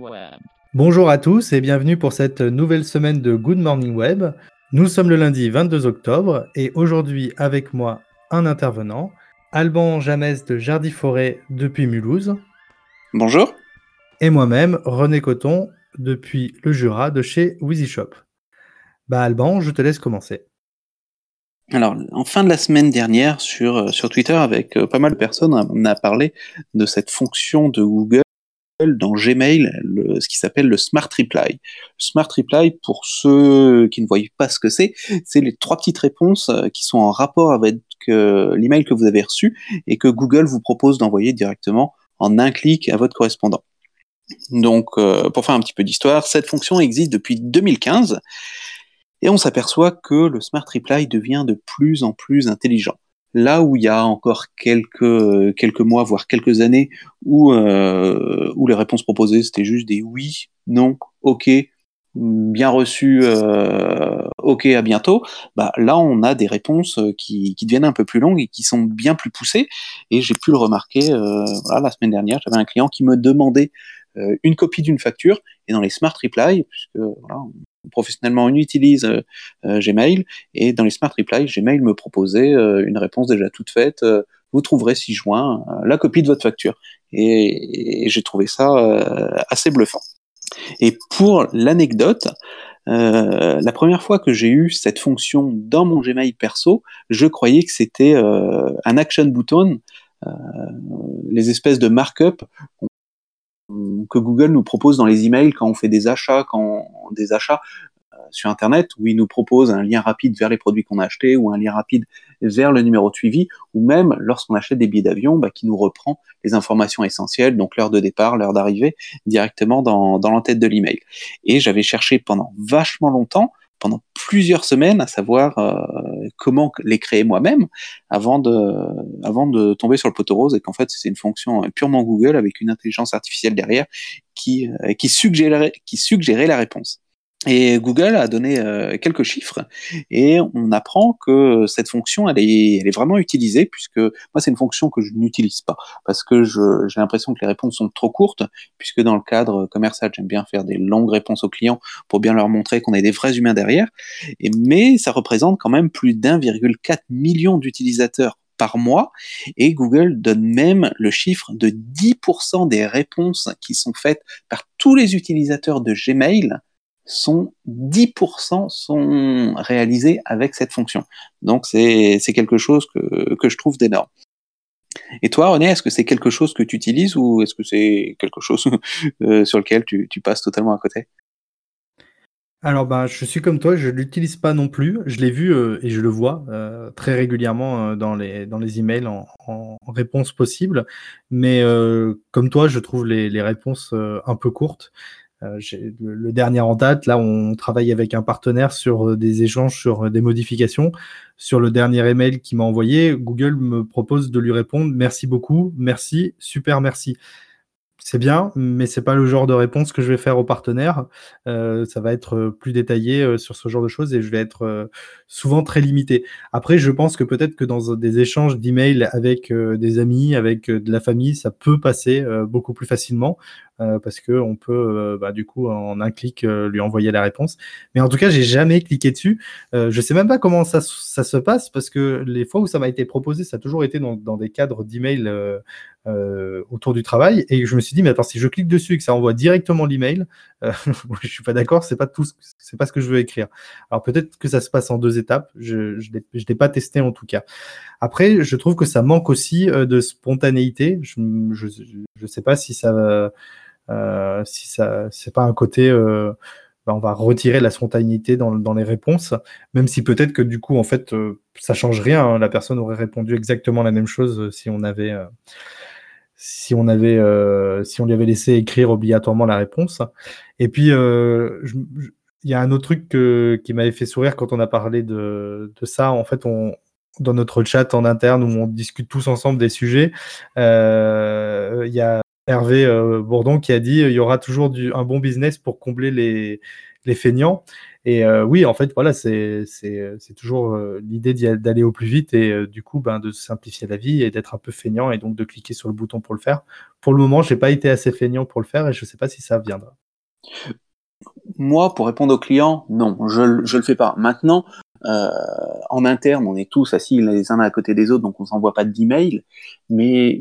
Web. Bonjour à tous et bienvenue pour cette nouvelle semaine de Good Morning Web. Nous sommes le lundi 22 octobre et aujourd'hui avec moi un intervenant, Alban Jamès de Jardy Forêt depuis Mulhouse. Bonjour. Et moi-même, René Coton depuis le Jura de chez Wheezy Shop. Bah Alban, je te laisse commencer. Alors, en fin de la semaine dernière, sur, euh, sur Twitter, avec euh, pas mal de personnes, on a parlé de cette fonction de Google dans Gmail, ce qui s'appelle le Smart Reply. Smart Reply, pour ceux qui ne voient pas ce que c'est, c'est les trois petites réponses euh, qui sont en rapport avec l'email que vous avez reçu et que Google vous propose d'envoyer directement en un clic à votre correspondant. Donc, pour faire un petit peu d'histoire, cette fonction existe depuis 2015 et on s'aperçoit que le Smart Reply devient de plus en plus intelligent. Là où il y a encore quelques, quelques mois, voire quelques années, où, euh, où les réponses proposées, c'était juste des oui, non, ok, bien reçu, euh, ok, à bientôt, bah, là on a des réponses qui, qui, deviennent un peu plus longues et qui sont bien plus poussées. Et j'ai pu le remarquer euh, voilà, la semaine dernière, j'avais un client qui me demandait euh, une copie d'une facture et dans les smart reply, puisque voilà, professionnellement on utilise euh, euh, Gmail et dans les smart reply, Gmail me proposait une réponse déjà toute faite. vous trouverez si juin la copie de votre facture et, j'ai trouvé ça assez bluffant. Et pour l'anecdote, la première fois que j'ai eu cette fonction dans mon Gmail perso, je croyais que c'était un action button, les espèces de markup que Google nous propose dans les emails quand on fait des achats, quand des achats euh, sur Internet, où il nous propose un lien rapide vers les produits qu'on a achetés ou un lien rapide vers le numéro de suivi, ou même lorsqu'on achète des billets d'avion, bah, qui nous reprend les informations essentielles, donc l'heure de départ, l'heure d'arrivée, directement dans, dans l'entête de l'email. Et j'avais cherché pendant vachement longtemps pendant plusieurs semaines à savoir euh, comment les créer moi-même avant de, avant de tomber sur le poteau rose et qu'en fait c'est une fonction purement Google avec une intelligence artificielle derrière qui, euh, qui, suggérait, qui suggérait la réponse. Et Google a donné euh, quelques chiffres et on apprend que cette fonction, elle est, vraiment utilisée puisque moi, c'est une fonction que je n'utilise pas parce que j'ai l'impression que les réponses sont trop courtes puisque dans le cadre commercial, j'aime bien faire des longues réponses aux clients pour bien leur montrer qu'on est des vrais humains derrière. Mais ça représente quand même plus d'1,4 million d'utilisateurs par mois et Google donne même le chiffre de 10% des réponses qui sont faites par tous les utilisateurs de Gmail sont 10% sont réalisés avec cette fonction. Donc c'est quelque chose que, que je trouve d'énorme. Et toi, René, est-ce que c'est quelque chose que tu utilises ou est-ce que c'est quelque chose euh, sur lequel tu, passes totalement à côté? Alors, bah, je suis comme toi, je ne l'utilise pas non plus. Je l'ai vu euh, et je le vois euh, très régulièrement dans, les, dans les emails en, en réponse possible. Mais comme toi, je trouve les, les réponses un peu courtes. Euh, le, le, dernier en date, là, on travaille avec un partenaire sur euh, des échanges, sur euh, des modifications. Sur le dernier email qu'il m'a envoyé, Google me propose de lui répondre merci beaucoup, merci, super merci c'est bien, mais c'est pas le genre de réponse que je vais faire aux partenaires. Euh, ça va être plus détaillé sur ce genre de choses et je vais être souvent très limité. Après, je pense que peut-être que dans des échanges d'emails avec des amis, avec de la famille, ça peut passer beaucoup plus facilement parce que on peut, bah, du coup, en un clic, lui envoyer la réponse. Mais en tout cas, j'ai jamais cliqué dessus. je sais même pas comment ça, se passe parce que les fois où ça m'a été proposé, ça a toujours été dans, dans des cadres d'emails euh, autour du travail. Et je me suis dit, mais attends, si je clique dessus et que ça envoie directement l'email, euh, je suis pas d'accord, c'est pas tout, c'est pas ce que je veux écrire. Alors peut-être que ça se passe en deux étapes. Je je l'ai pas testé en tout cas. Après, je trouve que ça manque aussi euh, de spontanéité. Je, je je sais pas si ça euh, si ça c'est pas un côté euh, ben, on va retirer la spontanéité dans, les réponses, même si peut-être que du coup, en fait, euh, ça change rien. Hein. La personne aurait répondu exactement la même chose si on avait, si on avait, euh, si on lui avait laissé écrire obligatoirement la réponse. Et puis, euh, il y a un autre truc qui m'avait fait sourire quand on a parlé de, ça. En fait, dans notre chat en interne où on discute tous ensemble des sujets, euh, il y a Hervé Bourdon qui a dit il y aura toujours un bon business pour combler les, les feignants. Et oui, en fait, voilà, c'est toujours l'idée d'aller au plus vite et du coup, ben, de simplifier la vie et d'être un peu feignant et donc de cliquer sur le bouton pour le faire. Pour le moment, j'ai pas été assez feignant pour le faire et je sais pas si ça viendra. Moi, pour répondre aux clients, non, je ne le fais pas. Maintenant, euh, en interne, on est tous assis les uns à côté des autres, donc on s'envoie pas d'email. Mais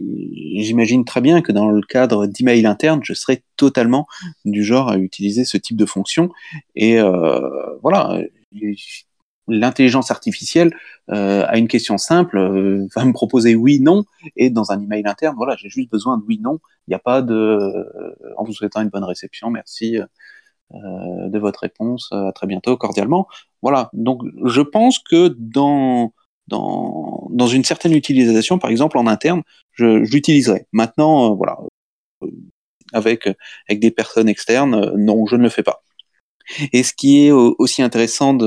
j'imagine très bien que dans le cadre d'email interne, je serais totalement du genre à utiliser ce type de fonction. Et euh, voilà, l'intelligence artificielle euh, a une question simple, euh, va me proposer oui, non, et dans un email interne, voilà, j'ai juste besoin de oui, non. Il n'y a pas de, en vous souhaitant une bonne réception, merci. Euh, de votre réponse. À très bientôt, cordialement. Voilà. Donc, je pense que dans dans, dans une certaine utilisation, par exemple en interne, je, je l'utiliserai. Maintenant, euh, voilà, euh, avec avec des personnes externes, non, je ne le fais pas. Et ce qui est aussi intéressant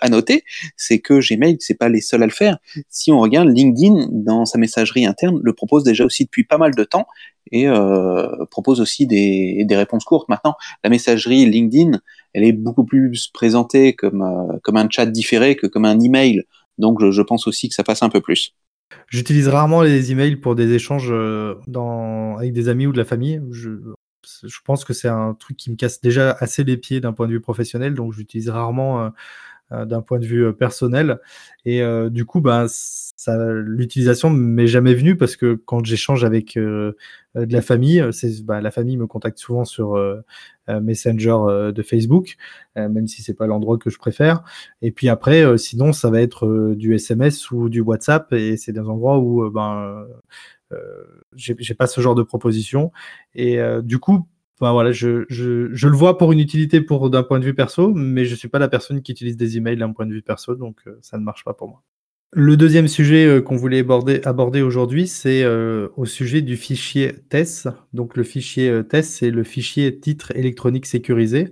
à noter, c'est que Gmail, c'est pas les seuls à le faire. Si on regarde, LinkedIn, dans sa messagerie interne, le propose déjà aussi depuis pas mal de temps et euh, propose aussi des, réponses courtes. Maintenant, la messagerie LinkedIn, elle est beaucoup plus présentée comme, euh, comme un chat différé que comme un email. Donc, je, pense aussi que ça passe un peu plus. J'utilise rarement les emails pour des échanges euh, avec des amis ou de la famille. Je pense que c'est un truc qui me casse déjà assez les pieds d'un point de vue professionnel, donc j'utilise rarement euh, euh, d'un point de vue euh, personnel. Et du coup, ben, l'utilisation m'est jamais venue parce que quand j'échange avec de la famille, bah, la famille me contacte souvent sur Messenger de Facebook, même si c'est pas l'endroit que je préfère. Et puis après, sinon, ça va être du SMS ou du WhatsApp, et c'est des endroits où ben j'ai pas ce genre de proposition. Et euh, du coup, ben voilà, je, je, je, le vois pour une utilité pour d'un point de vue perso, mais je suis pas la personne qui utilise des emails d'un point de vue perso, donc euh, ça ne marche pas pour moi. Le deuxième sujet qu'on voulait aborder, aborder aujourd'hui, c'est au sujet du fichier TESS. Donc le fichier TESS, c'est le fichier titre électronique sécurisé.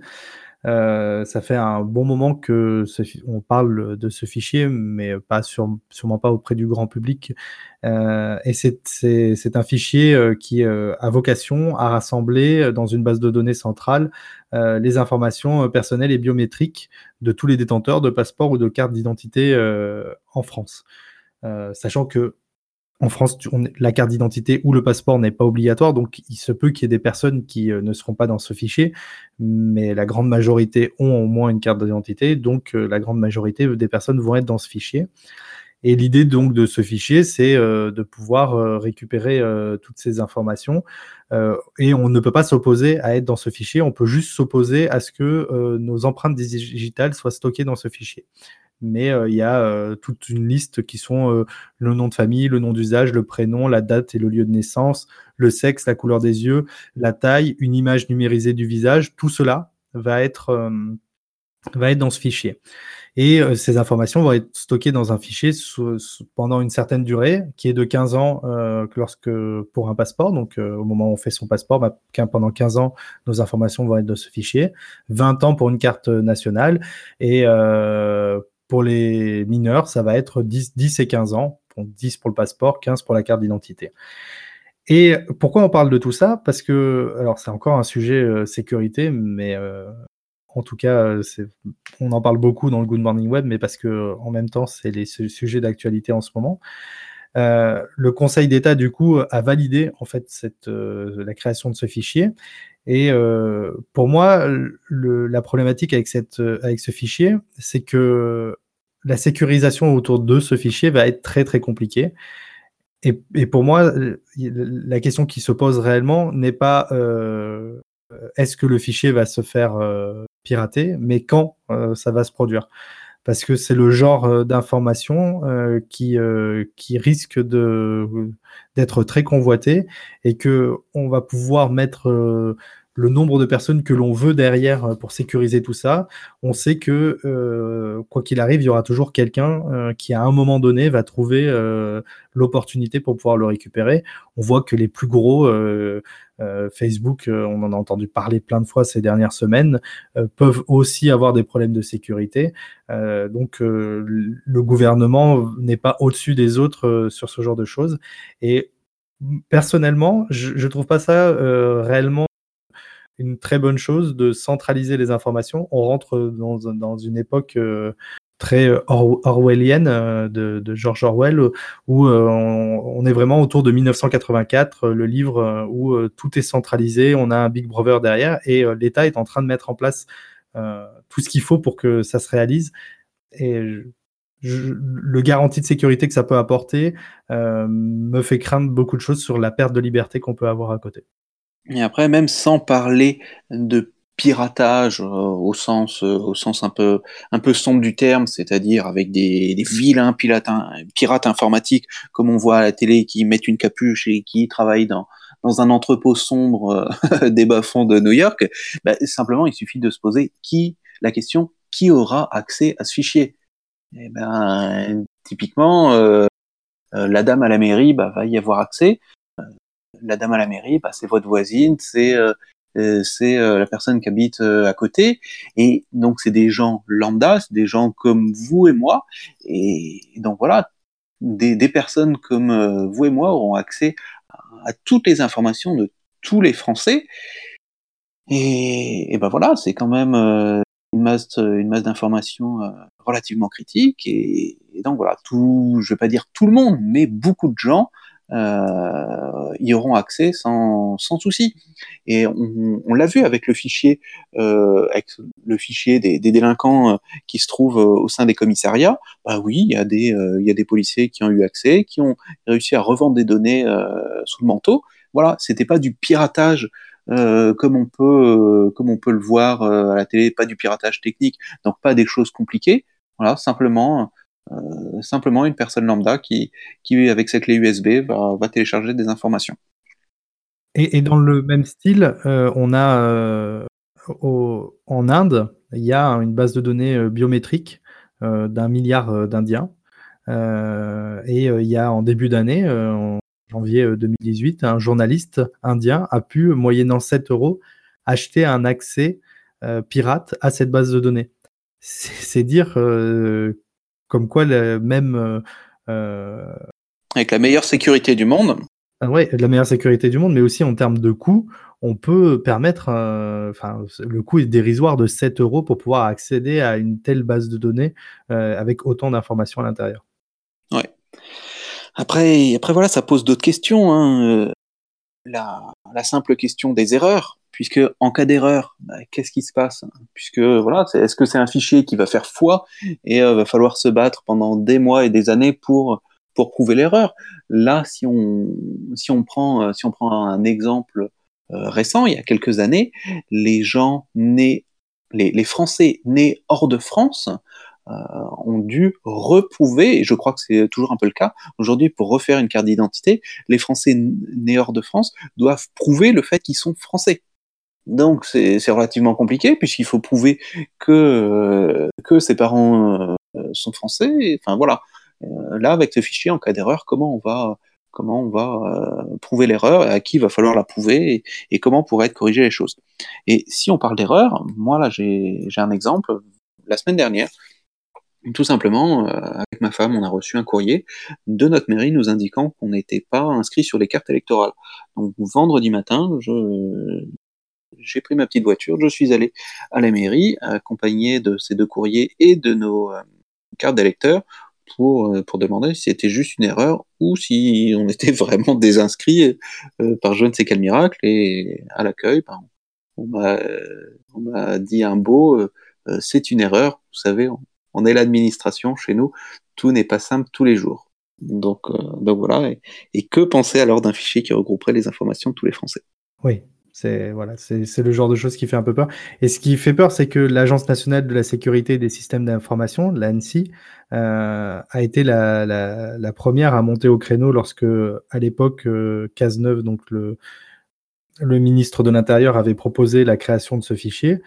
Euh, ça fait un bon moment que on parle de ce fichier, mais pas sûrement pas auprès du grand public. Euh, et c'est un fichier euh, qui a vocation à rassembler dans une base de données centrale les informations personnelles et biométriques de tous les détenteurs de passeports ou de cartes d'identité en France. sachant que en France, la carte d'identité ou le passeport n'est pas obligatoire, donc il se peut qu'il y ait des personnes qui euh, ne seront pas dans ce fichier, mais la grande majorité ont au moins une carte d'identité, donc euh, la grande majorité des personnes vont être dans ce fichier. Et l'idée donc de ce fichier, c'est euh, de pouvoir récupérer toutes ces informations. et on ne peut pas s'opposer à être dans ce fichier, on peut juste s'opposer à ce que nos empreintes digitales soient stockées dans ce fichier mais euh, il y a euh, toute une liste qui sont euh, le nom de famille, le nom d'usage, le prénom, la date et le lieu de naissance, le sexe, la couleur des yeux, la taille, une image numérisée du visage, tout cela va être, va être dans ce fichier. Et ces informations vont être stockées dans un fichier pendant une certaine durée, qui est de 15 ans lorsque, pour un passeport. Donc, au moment où on fait son passeport, bah, pendant 15 ans, nos informations vont être dans ce fichier. 20 ans pour une carte nationale. Et pour les mineurs, ça va être 10, 10 et 15 ans. 10 pour le passeport, 15 pour la carte d'identité. Et pourquoi on parle de tout ça? Parce que, alors c'est encore un sujet euh, sécurité, mais euh, en tout cas, on en parle beaucoup dans le Good Morning Web, mais parce que en même temps, c'est les sujets d'actualité en ce moment. Euh, le Conseil d'État, du coup, a validé en fait cette, la création de ce fichier et euh, pour moi, le, la problématique avec, avec ce fichier, c'est que la sécurisation autour de ce fichier va être très très compliquée. Et, pour moi, la question qui se pose réellement n'est pas euh, est-ce que le fichier va se faire euh, pirater, mais quand euh, ça va se produire parce que c'est le genre euh, d'information qui, qui risque d'être très convoité et que on va pouvoir mettre le nombre de personnes que l'on veut derrière pour sécuriser tout ça, on sait que quoi qu'il arrive, il y aura toujours quelqu'un qui à un moment donné va trouver l'opportunité pour pouvoir le récupérer. On voit que les plus gros euh, Facebook, euh, on en a entendu parler plein de fois ces dernières semaines, euh, peuvent aussi avoir des problèmes de sécurité. donc le gouvernement n'est pas au-dessus des autres sur ce genre de choses. Et personnellement, je ne trouve pas ça réellement une très bonne chose de centraliser les informations. On rentre dans, une époque très orwellienne de, de, George Orwell, où on, est vraiment autour de 1984, le livre où tout est centralisé, on a un Big Brother derrière, et l'État est en train de mettre en place tout ce qu'il faut pour que ça se réalise. Et le garantie de sécurité que ça peut apporter euh, me fait craindre beaucoup de choses sur la perte de liberté qu'on peut avoir à côté. Et après, même sans parler de piratage euh, au sens euh, au sens un peu un peu sombre du terme, c'est-à-dire avec des, des vilains pirates, pirates informatiques comme on voit à la télé qui mettent une capuche et qui travaillent dans dans un entrepôt sombre des bas-fonds de New York, bah, simplement il suffit de se poser qui la question qui aura accès à ce fichier? Eh ben, typiquement, euh, euh, la dame à la mairie bah, va y avoir accès. Euh, la dame à la mairie, bah, c'est votre voisine, c'est c'est la personne qui habite à côté. Et donc, c'est des gens lambda, c'est des gens comme vous et moi. Et, donc, voilà, des, personnes comme vous et moi auront accès à, toutes les informations de tous les Français. Et, ben voilà, c'est quand même une masse, une masse d'informations relativement critique. Et, donc voilà, tout, je vais pas dire tout le monde, mais beaucoup de gens euh, y auront accès sans, sans souci. Et on, l'a vu avec le fichier, euh, avec le fichier des, des délinquants euh, qui se trouvent euh, au sein des commissariats. Bah oui, il y a des, y a des policiers qui ont eu accès, qui ont réussi à revendre des données sous le manteau. Voilà, c'était pas du piratage comme on peut, comme on peut le voir à la télé, pas du piratage technique, donc pas des choses compliquées. Voilà, simplement, euh, simplement une personne lambda qui, qui, avec sa clé USB, va, télécharger des informations. Et, dans le même style, euh, on a euh, en Inde, il y a une base de données biométrique d'un milliard d'Indiens. et il y a en début d'année, en janvier 2018, un journaliste indien a pu, moyennant 7 euros, acheter un accès pirate à cette base de données c'est dire euh, comme quoi le même. Euh, euh, Avec la meilleure sécurité du monde. Ah ouais, la meilleure sécurité du monde, mais aussi en termes de coût, on peut permettre, enfin, le coût est dérisoire de 7 euros pour pouvoir accéder à une telle base de données avec autant d'informations à l'intérieur. Ouais. Après, après voilà, ça pose d'autres questions. Hein. La, la, simple question des erreurs puisque en cas d'erreur, bah, qu'est-ce qui se passe? Puisque voilà, est-ce que c'est un fichier qui va faire foi et euh, va falloir se battre pendant des mois et des années pour pour prouver l'erreur? Là, si on si on prend euh, si on prend un exemple euh, récent, il y a quelques années, les gens nés les, les Français nés hors de France euh, ont dû reprouver, et je crois que c'est toujours un peu le cas, aujourd'hui pour refaire une carte d'identité, les Français nés hors de France doivent prouver le fait qu'ils sont français. Donc c'est relativement compliqué puisqu'il faut prouver que euh, que ses parents euh, sont français. Enfin voilà. Euh, là avec ce fichier en cas d'erreur, comment on va comment on va prouver l'erreur et à qui va falloir la prouver et, comment pourraient être corrigées les choses. Et si on parle d'erreur, moi là j'ai un exemple. La semaine dernière, tout simplement, avec ma femme, on a reçu un courrier de notre mairie nous indiquant qu'on n'était pas inscrit sur les cartes électorales. Donc vendredi matin, je, j'ai pris ma petite voiture, je suis allé à la mairie, accompagné de ces deux courriers et de nos euh, cartes d'électeurs, pour, euh, pour demander si c'était juste une erreur ou si on était vraiment désinscrit euh, par je ne sais quel miracle. Et à l'accueil, ben, on m'a dit un beau, c'est une erreur. Vous savez, on, est l'administration chez nous, tout n'est pas simple tous les jours. Donc, donc voilà. Et, et que penser alors d'un fichier qui regrouperait les informations de tous les Français? Oui, c'est voilà, le genre de choses qui fait un peu peur. Et ce qui fait peur, c'est que l'Agence nationale de la sécurité des systèmes d'information, l'ANSI, euh, a été la, la, la, première à monter au créneau lorsque, à l'époque, euh, Cazeneuve, donc le, le ministre de l'Intérieur, avait proposé la création de ce fichier.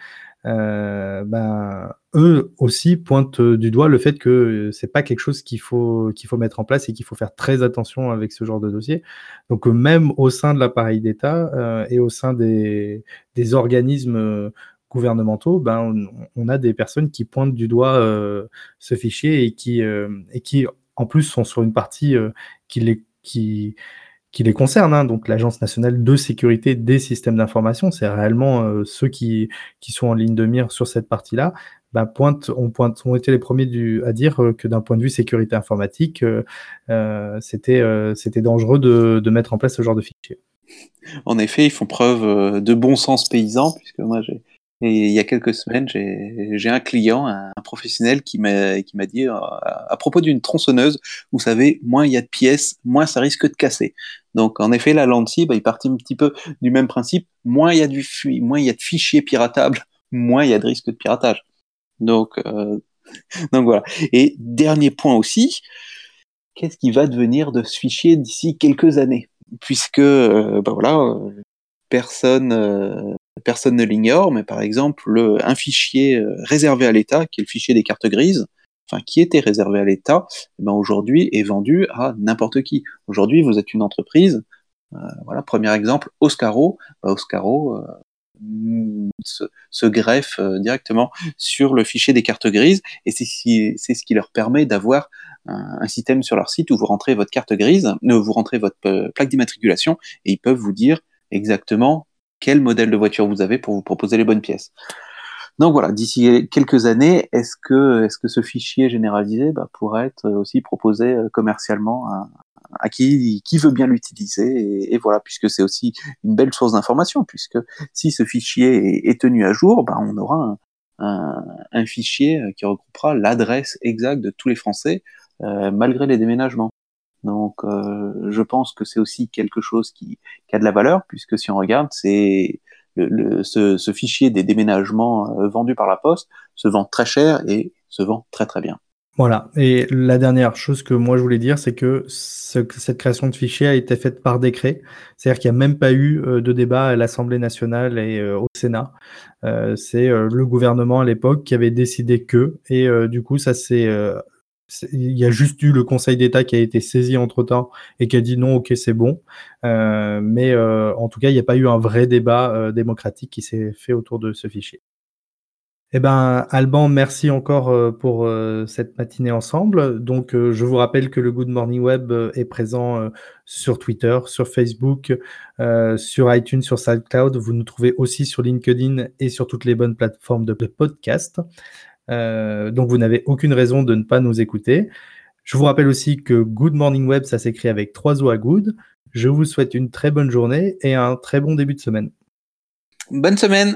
Euh, ben, eux aussi pointent du doigt le fait que c'est pas quelque chose qu'il faut qu'il faut mettre en place et qu'il faut faire très attention avec ce genre de dossier. Donc même au sein de l'appareil d'État euh, et au sein des, des organismes gouvernementaux, ben on, a des personnes qui pointent du doigt euh, ce fichier et qui euh, et qui en plus sont sur une partie qui les qui qui les concerne, hein, donc l'Agence nationale de sécurité des systèmes d'information, c'est réellement ceux qui, qui sont en ligne de mire sur cette partie-là, bah, pointe, on pointe, ont été les premiers à dire que d'un point de vue sécurité informatique, euh, c'était c'était dangereux de, de mettre en place ce genre de fichier. En effet, ils font preuve de bon sens paysan, puisque moi j'ai et il y a quelques semaines, j'ai un client, un, professionnel qui m'a dit euh, à, propos d'une tronçonneuse, vous savez, moins il y a de pièces, moins ça risque de casser. Donc en effet, la lentille, bah, il partit un petit peu du même principe. Moins il y a du moins il y a de fichiers piratables, moins il y a de risque de piratage. Donc euh, donc voilà. Et dernier point aussi, qu'est-ce qui va devenir de ce fichier d'ici quelques années? Puisque euh, bah voilà, personne personne ne l'ignore, mais par exemple, un fichier euh, réservé à l'État, qui est le fichier des cartes grises, enfin qui était réservé à l'État, eh ben aujourd'hui est vendu à n'importe qui. Aujourd'hui, vous êtes une entreprise, euh, voilà, premier exemple, Oscaro, bah, Oscaro euh, se, greffe directement sur le fichier des cartes grises, et c'est ce qui leur permet d'avoir un, système sur leur site où vous rentrez votre carte grise, vous rentrez votre plaque d'immatriculation, et ils peuvent vous dire exactement quel modèle de voiture vous avez pour vous proposer les bonnes pièces. Donc voilà, d'ici quelques années, est-ce que, est-ce que ce fichier généralisé bah, pourrait être aussi proposé euh, commercialement à, qui, qui veut bien l'utiliser et, voilà, puisque c'est aussi une belle source d'information, puisque si ce fichier est, tenu à jour, bah, on aura un, un, fichier qui regroupera l'adresse exacte de tous les Français euh, malgré les déménagements. Donc, euh, je pense que c'est aussi quelque chose qui, a de la valeur, puisque si on regarde, c'est ce, fichier des déménagements euh, vendus par la Poste se vend très cher et se vend très très bien. Voilà. Et la dernière chose que moi je voulais dire, c'est que cette création de fichier a été faite par décret. C'est-à-dire qu'il n'y a même pas eu euh, de débat à l'Assemblée nationale et au Sénat. c'est le gouvernement à l'époque qui avait décidé que, et du coup, ça s'est il y a juste eu le Conseil d'État qui a été saisi entre temps et qui a dit non, ok, c'est bon. Euh, mais euh, en tout cas, il n'y a pas eu un vrai débat euh, démocratique qui s'est fait autour de ce fichier. Eh ben, Alban, merci encore pour cette matinée ensemble. Donc, je vous rappelle que le Good Morning Web est présent sur Twitter, sur Facebook, sur iTunes, sur SoundCloud. Vous nous trouvez aussi sur LinkedIn et sur toutes les bonnes plateformes de podcast. Euh, donc vous n'avez aucune raison de ne pas nous écouter. Je vous rappelle aussi que Good Morning Web, ça s'écrit avec trois O à good. Je vous souhaite une très bonne journée et un très bon début de semaine. Bonne semaine